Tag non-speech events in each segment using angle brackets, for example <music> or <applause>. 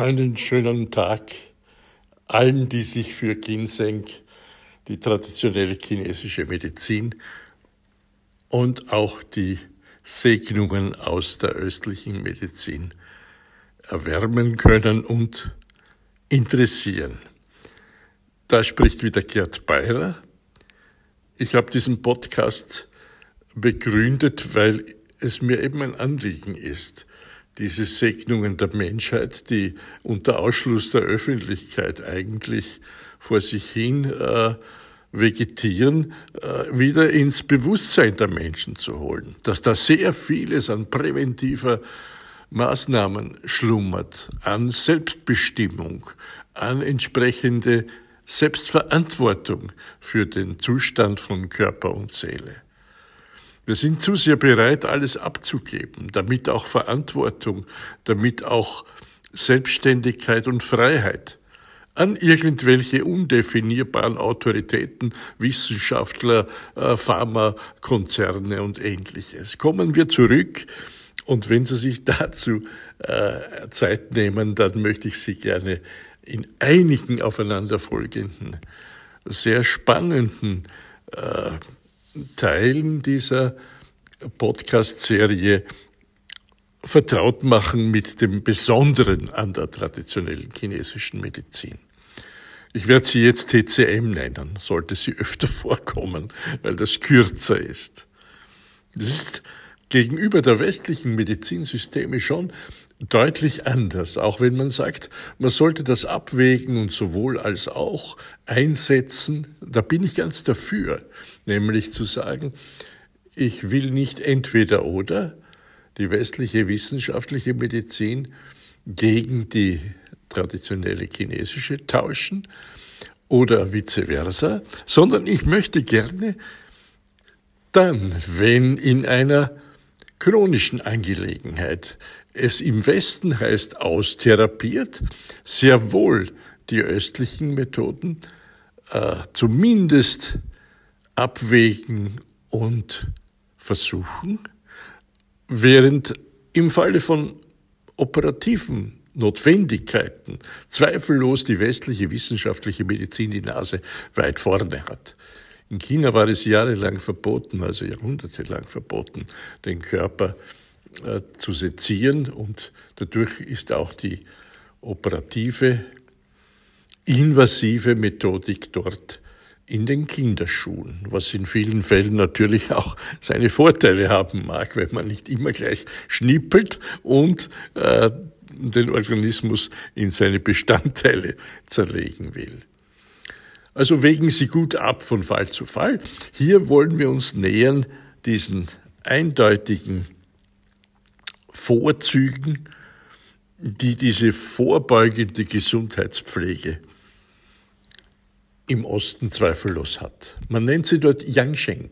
Einen schönen Tag allen, die sich für Ginseng, die traditionelle chinesische Medizin und auch die Segnungen aus der östlichen Medizin erwärmen können und interessieren. Da spricht wieder Gerd Beirer. Ich habe diesen Podcast begründet, weil es mir eben ein Anliegen ist, diese Segnungen der Menschheit, die unter Ausschluss der Öffentlichkeit eigentlich vor sich hin äh, vegetieren, äh, wieder ins Bewusstsein der Menschen zu holen. Dass da sehr vieles an präventiver Maßnahmen schlummert, an Selbstbestimmung, an entsprechende Selbstverantwortung für den Zustand von Körper und Seele. Wir sind zu sehr bereit, alles abzugeben, damit auch Verantwortung, damit auch Selbstständigkeit und Freiheit an irgendwelche undefinierbaren Autoritäten, Wissenschaftler, äh, Pharmakonzerne und ähnliches. Kommen wir zurück und wenn Sie sich <laughs> dazu äh, Zeit nehmen, dann möchte ich Sie gerne in einigen aufeinanderfolgenden, sehr spannenden äh, Teilen dieser Podcast-Serie vertraut machen mit dem Besonderen an der traditionellen chinesischen Medizin. Ich werde sie jetzt TCM nennen, sollte sie öfter <laughs> vorkommen, weil das kürzer ist. Das ist gegenüber der westlichen Medizinsysteme schon deutlich anders, auch wenn man sagt, man sollte das abwägen und sowohl als auch einsetzen. Da bin ich ganz dafür, nämlich zu sagen, ich will nicht entweder oder die westliche wissenschaftliche Medizin gegen die traditionelle chinesische tauschen oder vice versa, sondern ich möchte gerne dann, wenn in einer chronischen Angelegenheit es im Westen heißt austherapiert, sehr wohl die östlichen Methoden äh, zumindest abwägen und versuchen, während im Falle von operativen Notwendigkeiten zweifellos die westliche wissenschaftliche Medizin die Nase weit vorne hat. In China war es jahrelang verboten, also jahrhundertelang verboten, den Körper äh, zu sezieren und dadurch ist auch die operative, invasive Methodik dort in den Kinderschuhen, was in vielen Fällen natürlich auch seine Vorteile haben mag, wenn man nicht immer gleich schnippelt und äh, den Organismus in seine Bestandteile zerlegen will. Also wägen Sie gut ab von Fall zu Fall. Hier wollen wir uns nähern diesen eindeutigen Vorzügen, die diese vorbeugende Gesundheitspflege im Osten zweifellos hat. Man nennt sie dort Yangsheng,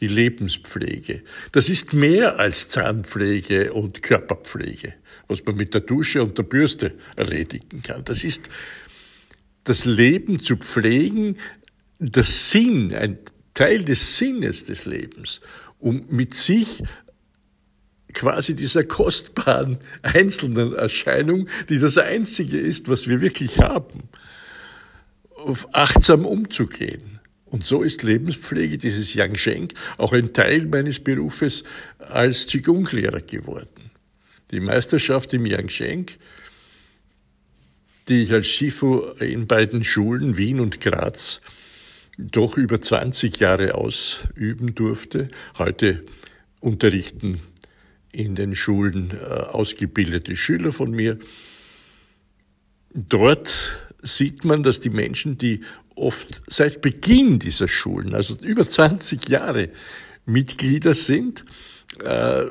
die Lebenspflege. Das ist mehr als Zahnpflege und Körperpflege, was man mit der Dusche und der Bürste erledigen kann. Das ist das Leben zu pflegen, der Sinn, ein Teil des Sinnes des Lebens, um mit sich quasi dieser kostbaren einzelnen Erscheinung, die das Einzige ist, was wir wirklich haben, achtsam umzugehen. Und so ist Lebenspflege, dieses Yang Sheng, auch ein Teil meines Berufes als Qigong-Lehrer geworden. Die Meisterschaft im Yang Sheng die ich als Shifu in beiden Schulen, Wien und Graz, doch über 20 Jahre ausüben durfte. Heute unterrichten in den Schulen äh, ausgebildete Schüler von mir. Dort sieht man, dass die Menschen, die oft seit Beginn dieser Schulen, also über 20 Jahre Mitglieder sind, äh,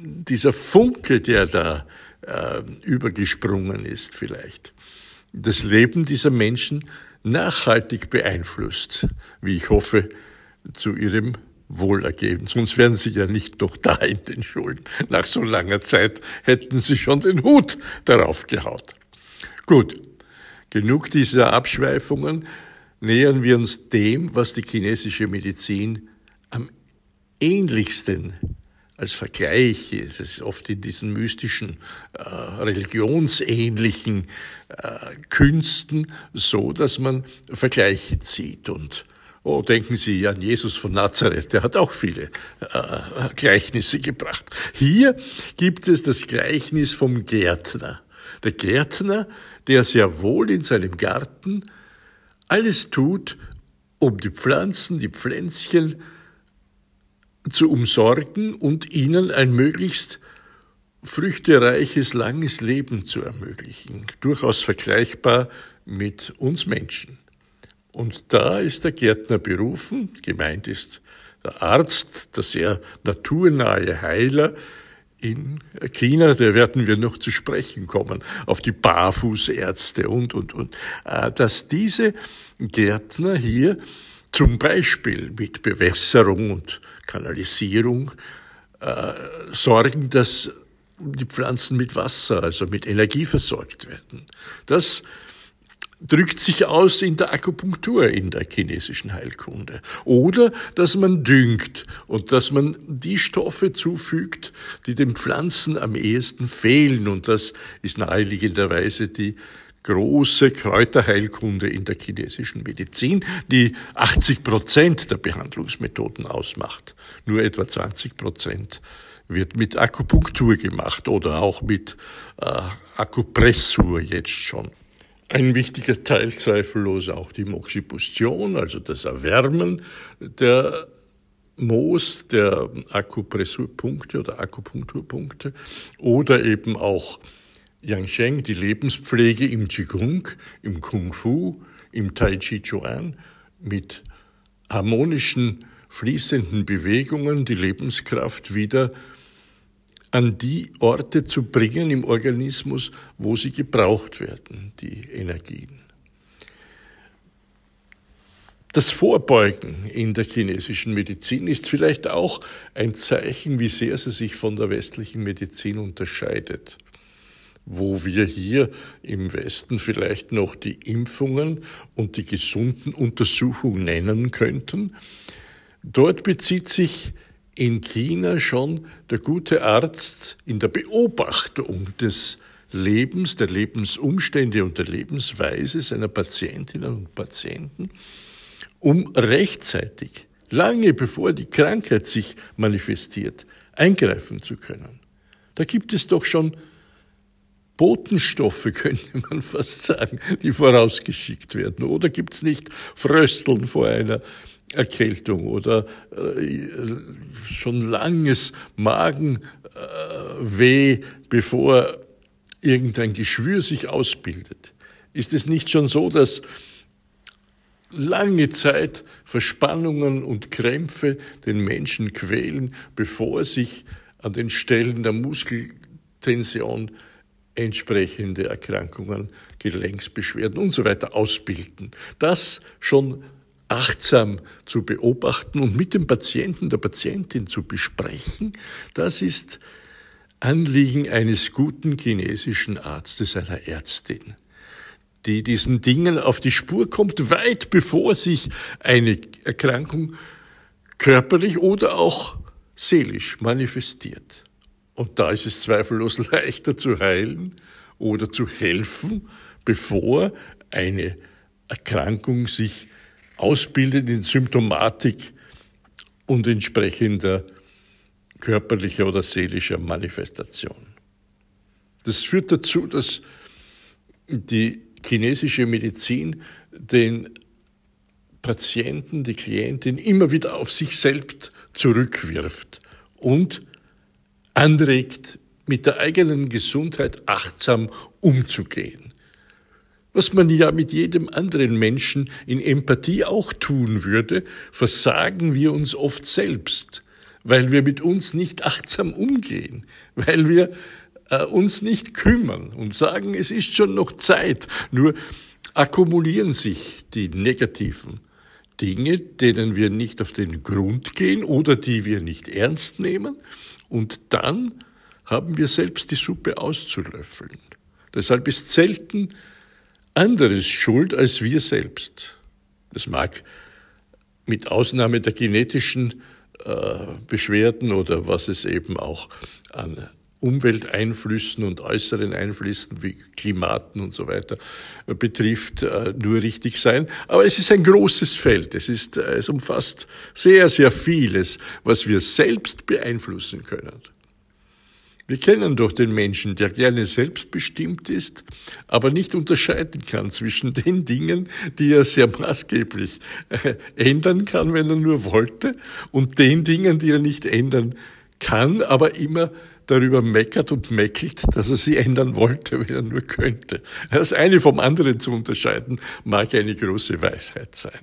dieser Funke, der da äh, übergesprungen ist vielleicht, das Leben dieser Menschen nachhaltig beeinflusst, wie ich hoffe, zu ihrem Wohlergehen. Sonst wären sie ja nicht noch da in den Schulen. Nach so langer Zeit hätten sie schon den Hut darauf gehaut. Gut, genug dieser Abschweifungen. Nähern wir uns dem, was die chinesische Medizin am ähnlichsten als Vergleich. Es ist oft in diesen mystischen, äh, religionsähnlichen äh, Künsten so, dass man Vergleiche zieht. Und oh, denken Sie an Jesus von Nazareth, der hat auch viele äh, Gleichnisse gebracht. Hier gibt es das Gleichnis vom Gärtner. Der Gärtner, der sehr wohl in seinem Garten alles tut, um die Pflanzen, die Pflänzchen zu umsorgen und ihnen ein möglichst früchtereiches, langes Leben zu ermöglichen. Durchaus vergleichbar mit uns Menschen. Und da ist der Gärtner berufen, gemeint ist der Arzt, der sehr naturnahe Heiler, in China, da werden wir noch zu sprechen kommen, auf die Barfußärzte und, und, und, äh, dass diese Gärtner hier zum Beispiel mit Bewässerung und Kanalisierung äh, sorgen, dass die Pflanzen mit Wasser, also mit Energie versorgt werden. Das drückt sich aus in der Akupunktur in der chinesischen Heilkunde. Oder dass man düngt und dass man die Stoffe zufügt, die den Pflanzen am ehesten fehlen. Und das ist naheliegenderweise die große Kräuterheilkunde in der chinesischen Medizin, die 80 Prozent der Behandlungsmethoden ausmacht. Nur etwa 20 Prozent wird mit Akupunktur gemacht oder auch mit äh, Akupressur jetzt schon. Ein wichtiger Teil zweifellos auch die Moxibustion, also das Erwärmen der Moos, der Akupressurpunkte oder Akupunkturpunkte oder eben auch Yangsheng, die Lebenspflege im Qigong, im Kung Fu, im Tai Chi Chuan mit harmonischen, fließenden Bewegungen die Lebenskraft wieder an die Orte zu bringen im Organismus, wo sie gebraucht werden, die Energien. Das Vorbeugen in der chinesischen Medizin ist vielleicht auch ein Zeichen, wie sehr sie sich von der westlichen Medizin unterscheidet wo wir hier im Westen vielleicht noch die Impfungen und die gesunden Untersuchungen nennen könnten. Dort bezieht sich in China schon der gute Arzt in der Beobachtung des Lebens, der Lebensumstände und der Lebensweise seiner Patientinnen und Patienten, um rechtzeitig, lange bevor die Krankheit sich manifestiert, eingreifen zu können. Da gibt es doch schon Botenstoffe, <laughs> könnte man fast sagen, die vorausgeschickt werden. Oder gibt es nicht Frösteln vor einer Erkältung oder äh, schon langes Magenweh, äh, bevor irgendein Geschwür sich ausbildet? Ist es nicht schon so, dass lange Zeit Verspannungen und Krämpfe den Menschen quälen, bevor sich an den Stellen der Muskeltension entsprechende Erkrankungen, Gelenksbeschwerden und so weiter ausbilden. Das schon achtsam zu beobachten und mit dem Patienten, der Patientin zu besprechen, das ist Anliegen eines guten chinesischen Arztes, einer Ärztin, die diesen Dingen auf die Spur kommt, weit bevor sich eine Erkrankung körperlich oder auch seelisch manifestiert. Und da ist es zweifellos <laughs> leichter zu heilen oder zu helfen, bevor eine Erkrankung sich ausbildet in Symptomatik und entsprechender körperlicher oder seelischer Manifestation. Das führt dazu, dass die chinesische Medizin den Patienten, die Klientin immer wieder auf sich selbst zurückwirft und anregt, mit der eigenen Gesundheit achtsam umzugehen. Was man ja mit jedem anderen Menschen in Empathie auch tun würde, versagen wir uns oft selbst, weil wir mit uns nicht achtsam umgehen, weil wir äh, uns nicht kümmern und sagen, es ist schon noch Zeit. Nur akkumulieren sich die negativen Dinge, denen wir nicht auf den Grund gehen oder die wir nicht ernst nehmen und dann haben wir selbst die Suppe auszulöffeln. Deshalb ist selten anderes schuld als wir selbst. Das mag mit Ausnahme der genetischen Beschwerden oder was es eben auch an Umwelteinflüssen und äußeren Einflüssen wie Klimaten und so weiter äh, betrifft, äh, nur richtig sein. Aber es ist ein großes Feld. Es ist, äh, es umfasst sehr, sehr vieles, was wir selbst beeinflussen können. Wir kennen doch den Menschen, der gerne selbstbestimmt ist, aber nicht unterscheiden kann zwischen den Dingen, die er sehr maßgeblich ändern kann, wenn er nur wollte, und den Dingen, die er nicht ändern kann, aber immer darüber meckert und meckelt, dass er sie ändern wollte, wenn er nur könnte. Das eine vom anderen zu unterscheiden, mag eine große Weisheit sein.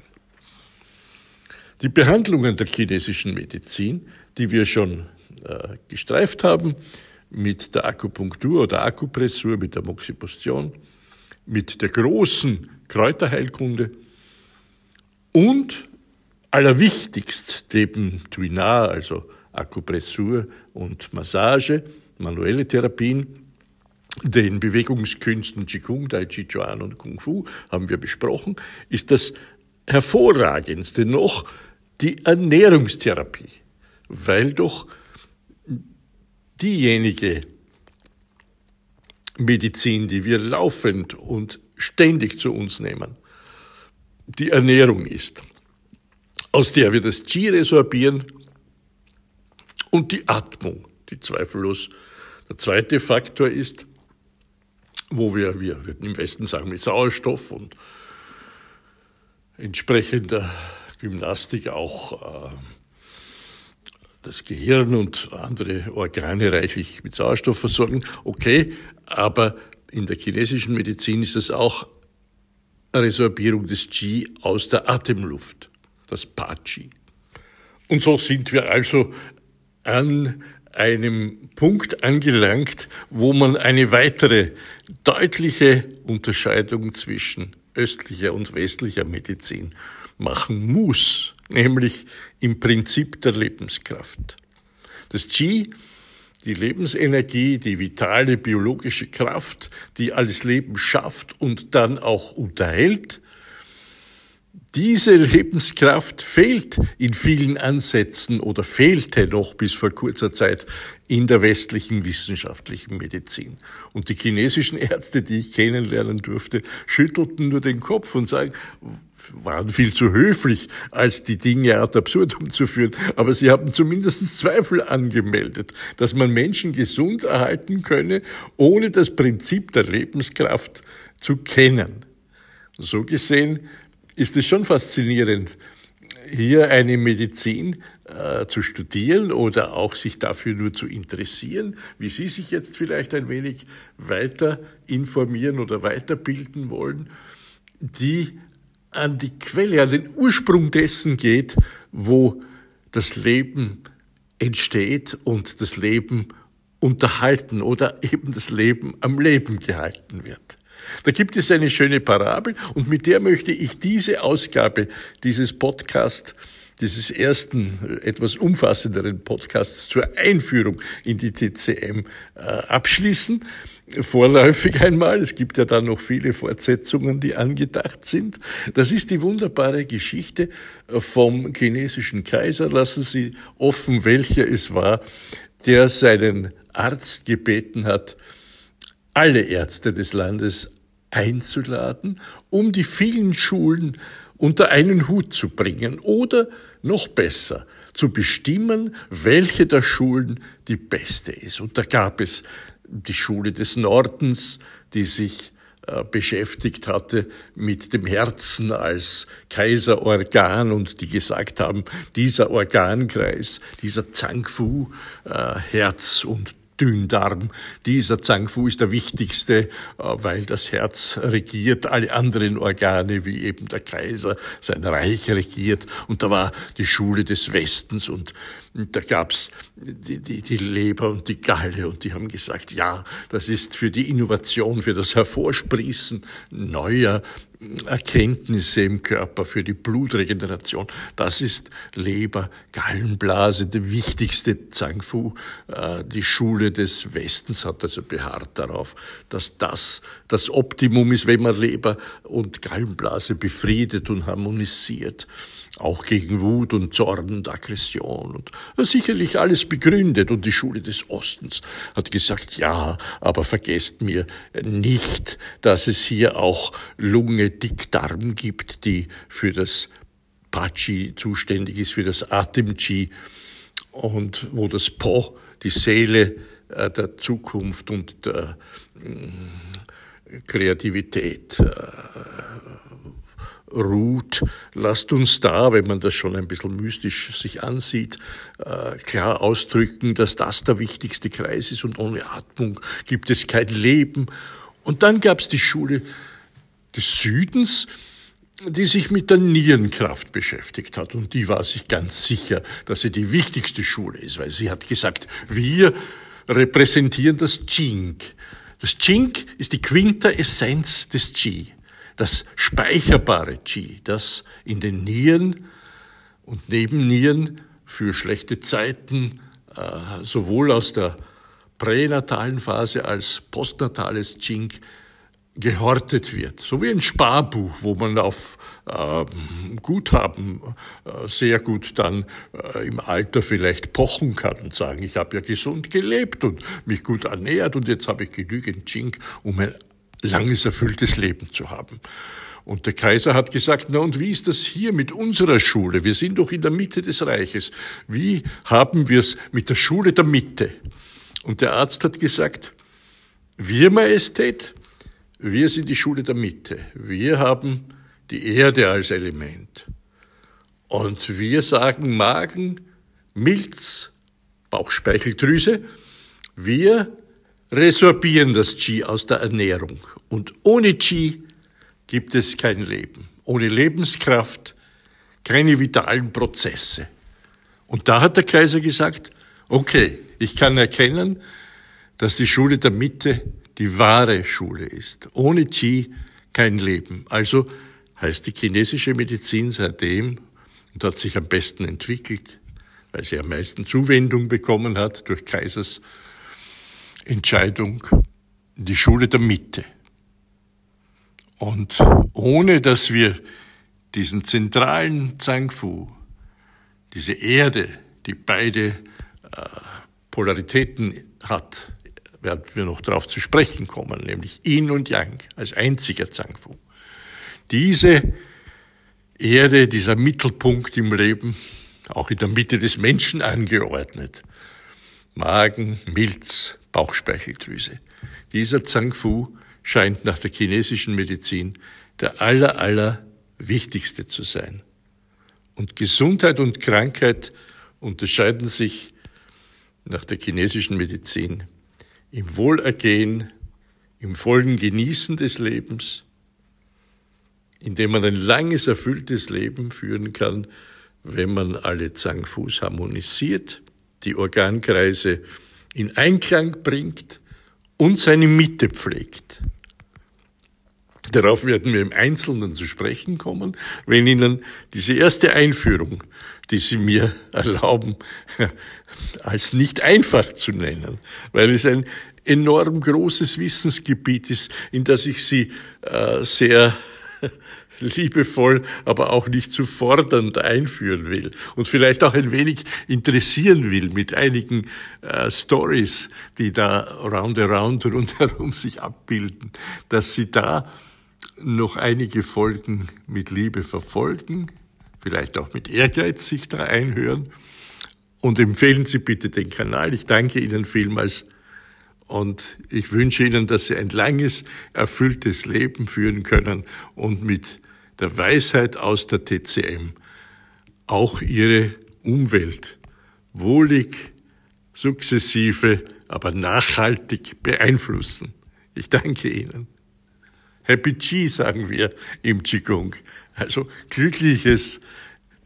Die Behandlungen der chinesischen Medizin, die wir schon äh, gestreift haben, mit der Akupunktur oder Akupressur, mit der Moxibustion, mit der großen Kräuterheilkunde und allerwichtigst dem Tuinar, also Akupressur und Massage, manuelle Therapien, den Bewegungskünsten Qigong, Tai Chi Chuan und Kung Fu haben wir besprochen, ist das hervorragendste noch die Ernährungstherapie, weil doch diejenige Medizin, die wir laufend und ständig zu uns nehmen, die Ernährung ist, aus der wir das Qi resorbieren und die Atmung, die zweifellos der zweite Faktor ist, wo wir, wir im Westen sagen, mit Sauerstoff und entsprechender Gymnastik auch äh, das Gehirn und andere Organe reichlich mit Sauerstoff versorgen. Okay, aber in der chinesischen Medizin ist es auch Resorbierung des Qi aus der Atemluft, das Pa-Qi. Und so sind wir also an einem Punkt angelangt, wo man eine weitere deutliche Unterscheidung zwischen östlicher und westlicher Medizin machen muss, nämlich im Prinzip der Lebenskraft. Das Qi, die Lebensenergie, die vitale biologische Kraft, die alles Leben schafft und dann auch unterhält, diese Lebenskraft fehlt in vielen Ansätzen oder fehlte noch bis vor kurzer Zeit in der westlichen wissenschaftlichen Medizin. Und die chinesischen Ärzte, die ich kennenlernen durfte, schüttelten nur den Kopf und sagen, waren viel zu höflich, als die Dinge ad absurdum zu führen. Aber sie haben zumindest Zweifel angemeldet, dass man Menschen gesund erhalten könne, ohne das Prinzip der Lebenskraft zu kennen. So gesehen ist es schon faszinierend, hier eine Medizin äh, zu studieren oder auch sich dafür nur zu interessieren, wie Sie sich jetzt vielleicht ein wenig weiter informieren oder weiterbilden wollen, die an die Quelle, an den Ursprung dessen geht, wo das Leben entsteht und das Leben unterhalten oder eben das Leben am Leben gehalten wird. Da gibt es eine schöne Parabel und mit der möchte ich diese Ausgabe dieses Podcasts dieses ersten, etwas umfassenderen Podcasts zur Einführung in die TCM äh, abschließen. Vorläufig einmal. Es gibt ja dann noch viele Fortsetzungen, die angedacht sind. Das ist die wunderbare Geschichte vom chinesischen Kaiser. Lassen Sie offen, welcher es war, der seinen Arzt gebeten hat, alle Ärzte des Landes einzuladen, um die vielen Schulen unter einen Hut zu bringen oder noch besser zu bestimmen, welche der Schulen die beste ist. Und da gab es die Schule des Nordens, die sich äh, beschäftigt hatte mit dem Herzen als Kaiserorgan und die gesagt haben, dieser Organkreis, dieser Zangfu, äh, Herz und Dünndarm. Dieser Zangfu ist der wichtigste, äh, weil das Herz regiert alle anderen Organe, wie eben der Kaiser sein Reich regiert. Und da war die Schule des Westens und Und da gab's die, die, die Leber und die Galle und die haben gesagt, ja, das ist für die Innovation, für das Hervorsprießen neuer Erkenntnisse im Körper, für die Blutregeneration. Das ist Leber, Gallenblase, die wichtigste Zhang Fu. Äh, die Schule des Westens hat also beharrt darauf, dass das das Optimum ist, wenn man Leber und Gallenblase befriedet und harmonisiert auch gegen Wut und Zorn und Aggression und sicherlich alles begründet. Und die Schule des Ostens hat gesagt, ja, aber vergesst mir nicht, dass es hier auch Lunge, Dickdarm gibt, die für das Pachi zuständig ist, für das Atem-Chi und wo das Po, die Seele äh, der Zukunft und der äh, Kreativität äh, ruht. Lasst uns da, wenn man das schon ein bisschen mystisch sich ansieht, äh, klar ausdrücken, dass das der wichtigste Kreis ist und ohne Atmung gibt es kein Leben. Und dann gab es die Schule des Südens, die sich mit der Nierenkraft beschäftigt hat. Und die war sich ganz sicher, dass sie die wichtigste Schule ist, weil sie hat gesagt, wir repräsentieren das Jing. Das Jing ist die Quintessenz des Qi das speicherbare Qi, das in den Nieren und Nebennieren für schlechte Zeiten äh, sowohl aus der pränatalen Phase als postnatales Qing gehortet wird. So wie ein Sparbuch, wo man auf äh, Guthaben äh, sehr gut dann äh, im Alter vielleicht pochen kann und sagen, ich habe ja gesund gelebt und mich gut ernährt und jetzt habe ich genügend Qing, um ein langes, erfülltes Leben zu haben. Und der Kaiser hat gesagt, na und wie ist das hier mit unserer Schule? Wir sind doch in der Mitte des Reiches. Wie haben wir es mit der Schule der Mitte? Und der Arzt hat gesagt, wir Majestät, wir sind die Schule der Mitte. Wir haben die Erde als Element. Und wir sagen Magen, Milz, Bauchspeicheldrüse, wir resorbieren das Qi aus der Ernährung. Und ohne Qi gibt es kein Leben. Ohne Lebenskraft keine vitalen Prozesse. Und da hat der Kaiser gesagt, okay, ich kann erkennen, dass die Schule der Mitte die wahre Schule ist. Ohne Qi kein Leben. Also heißt die chinesische Medizin seitdem und hat sich am besten entwickelt, weil sie am meisten Zuwendung bekommen hat durch Kaisers Entscheidung die Schule der Mitte. Und ohne dass wir diesen zentralen Zangfu, diese Erde, die beide äh, Polaritäten hat, werden wir noch darauf zu sprechen kommen, nämlich Yin und Yang als einziger Zangfu. Diese Erde, dieser Mittelpunkt im Leben, auch in der Mitte des Menschen angeordnet. Magen, Milz, Bauchspeicheldrüse. Dieser Zangfu scheint nach der chinesischen Medizin der aller, aller wichtigste zu sein. Und Gesundheit und Krankheit unterscheiden sich nach der chinesischen Medizin im Wohlergehen, im vollen Genießen des Lebens, indem man ein langes, erfülltes Leben führen kann, wenn man alle Zangfus harmonisiert, die Organkreise in Einklang bringt und seine Mitte pflegt. Darauf werden wir im Einzelnen zu sprechen kommen, wenn Ihnen diese erste Einführung, die Sie mir <laughs> erlauben, als nicht einfach zu nennen, weil es ein enorm großes Wissensgebiet ist, in das ich Sie äh, sehr liebevoll, aber auch nicht zu fordernd einführen will und vielleicht auch ein wenig interessieren will mit einigen äh, Stories, die da round around rundherum sich abbilden, dass sie da noch einige Folgen mit Liebe verfolgen, vielleicht auch mit Ehrgeiz sich da einhören und empfehlen Sie bitte den Kanal. Ich danke Ihnen vielmals und ich wünsche Ihnen, dass Sie ein langes, erfülltes Leben führen können und mit der Weisheit aus der TCM auch ihre Umwelt wohlig, sukzessive, aber nachhaltig beeinflussen. Ich danke Ihnen. Happy Chi sagen wir im Qigong. Also glückliches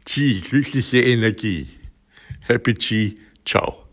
Qi, glückliche Energie. Happy G, ciao.